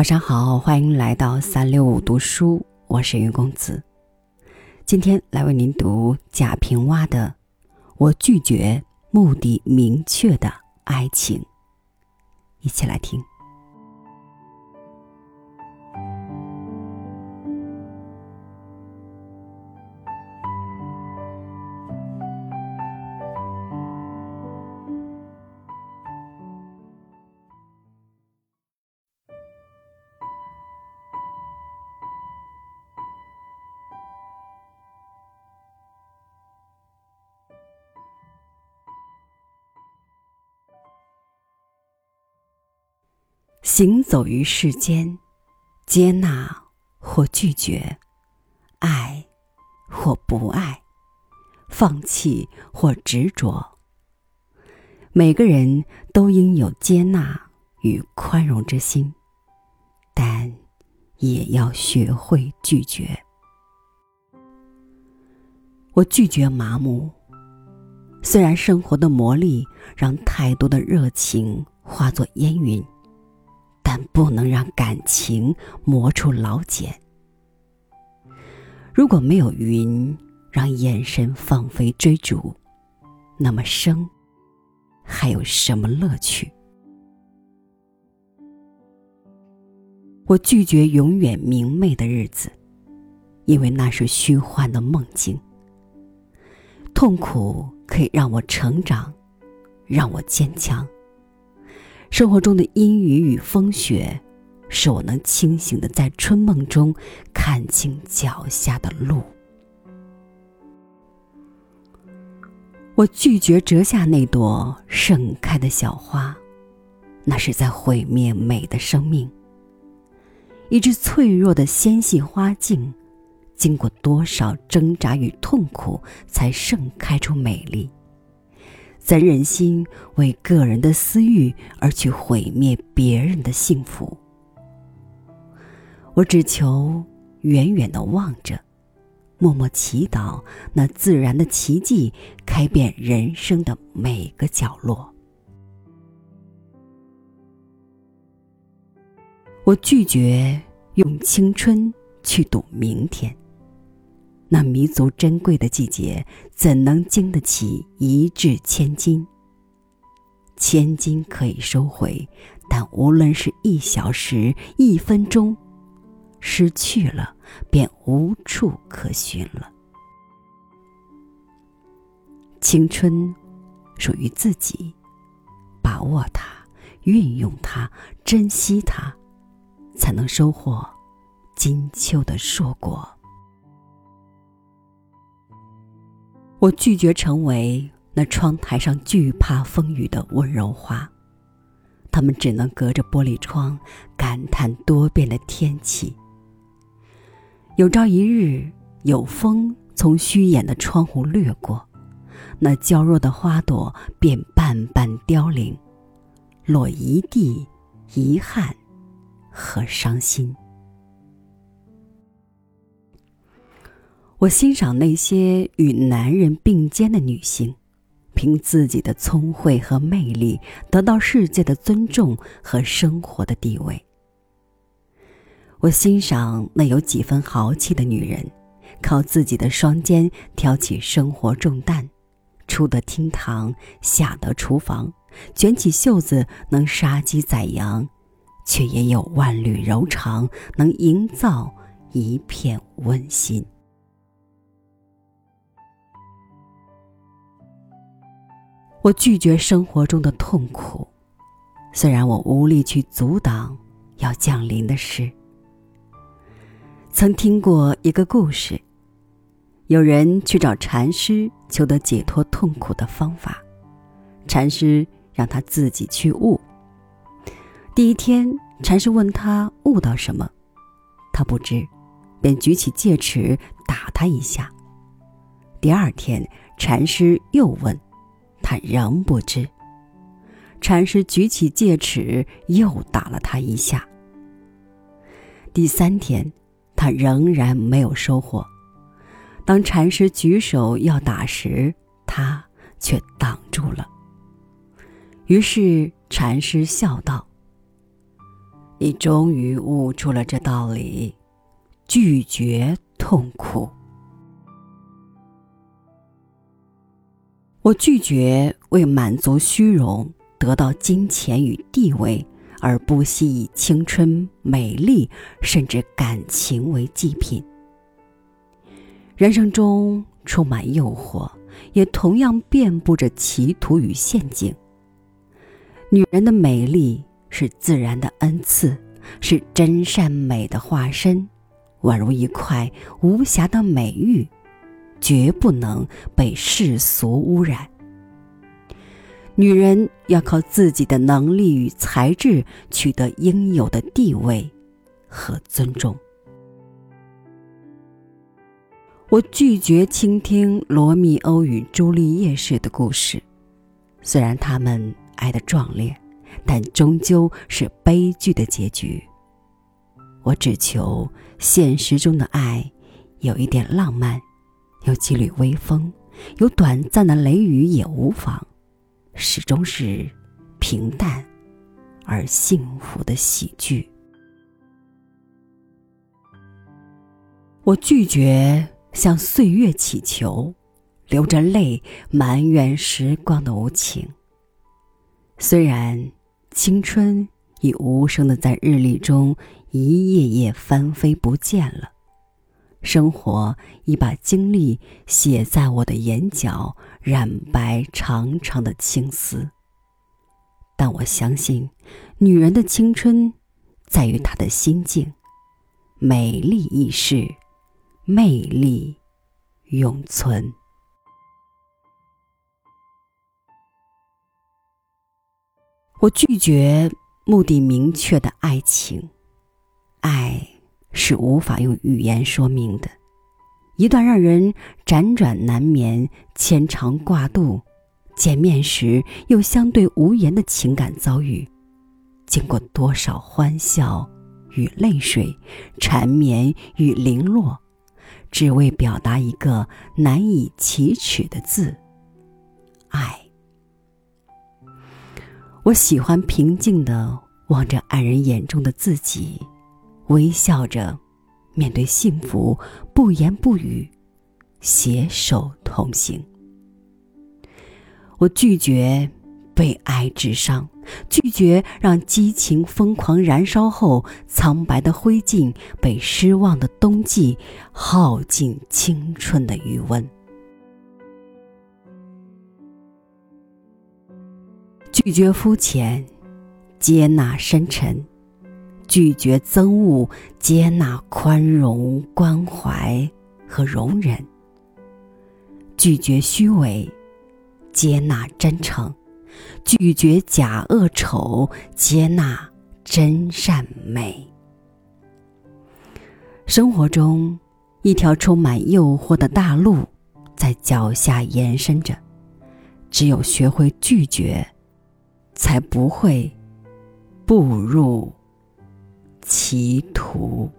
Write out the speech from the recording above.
晚上好，欢迎来到三六五读书，我是云公子。今天来为您读贾平凹的《我拒绝目的明确的爱情》，一起来听。行走于世间，接纳或拒绝，爱或不爱，放弃或执着。每个人都应有接纳与宽容之心，但也要学会拒绝。我拒绝麻木。虽然生活的磨砺让太多的热情化作烟云。但不能让感情磨出老茧。如果没有云让眼神放飞追逐，那么生还有什么乐趣？我拒绝永远明媚的日子，因为那是虚幻的梦境。痛苦可以让我成长，让我坚强。生活中的阴雨与风雪，使我能清醒的在春梦中看清脚下的路。我拒绝折下那朵盛开的小花，那是在毁灭美的生命。一只脆弱的纤细花茎，经过多少挣扎与痛苦，才盛开出美丽。怎忍心为个人的私欲而去毁灭别人的幸福？我只求远远的望着，默默祈祷那自然的奇迹开遍人生的每个角落。我拒绝用青春去赌明天。那弥足珍贵的季节，怎能经得起一掷千金？千金可以收回，但无论是一小时、一分钟，失去了便无处可寻了。青春属于自己，把握它，运用它，珍惜它，才能收获金秋的硕果。我拒绝成为那窗台上惧怕风雨的温柔花，他们只能隔着玻璃窗感叹多变的天气。有朝一日，有风从虚掩的窗户掠过，那娇弱的花朵便半瓣凋零，落一地遗憾和伤心。我欣赏那些与男人并肩的女性，凭自己的聪慧和魅力得到世界的尊重和生活的地位。我欣赏那有几分豪气的女人，靠自己的双肩挑起生活重担，出得厅堂，下得厨房，卷起袖子能杀鸡宰羊，却也有万缕柔肠，能营造一片温馨。我拒绝生活中的痛苦，虽然我无力去阻挡要降临的事。曾听过一个故事，有人去找禅师求得解脱痛苦的方法，禅师让他自己去悟。第一天，禅师问他悟到什么，他不知，便举起戒尺打他一下。第二天，禅师又问。他仍不知。禅师举起戒尺，又打了他一下。第三天，他仍然没有收获。当禅师举手要打时，他却挡住了。于是禅师笑道：“你终于悟出了这道理，拒绝痛苦。我拒绝为满足虚荣、得到金钱与地位，而不惜以青春、美丽甚至感情为祭品。人生中充满诱惑，也同样遍布着歧途与陷阱。女人的美丽。是自然的恩赐，是真善美的化身，宛如一块无瑕的美玉，绝不能被世俗污染。女人要靠自己的能力与才智取得应有的地位和尊重。我拒绝倾听罗密欧与朱丽叶式的故事，虽然他们爱的壮烈。但终究是悲剧的结局。我只求现实中的爱有一点浪漫，有几缕微风，有短暂的雷雨也无妨，始终是平淡而幸福的喜剧。我拒绝向岁月乞求，流着泪埋怨时光的无情。虽然。青春已无声的在日历中一页页翻飞不见了，生活已把经历写在我的眼角，染白长长的青丝。但我相信，女人的青春在于她的心境，美丽易逝，魅力永存。我拒绝目的明确的爱情，爱是无法用语言说明的。一段让人辗转难眠、牵肠挂肚、见面时又相对无言的情感遭遇，经过多少欢笑与泪水、缠绵与零落，只为表达一个难以启齿的字：爱。我喜欢平静的望着爱人眼中的自己，微笑着面对幸福，不言不语，携手同行。我拒绝被爱致伤，拒绝让激情疯狂燃烧后，苍白的灰烬被失望的冬季耗尽青春的余温。拒绝肤浅，接纳深沉；拒绝憎恶，接纳宽容、关怀和容忍；拒绝虚伪，接纳真诚；拒绝假恶丑，接纳真善美。生活中，一条充满诱惑的大路在脚下延伸着，只有学会拒绝。才不会步入歧途。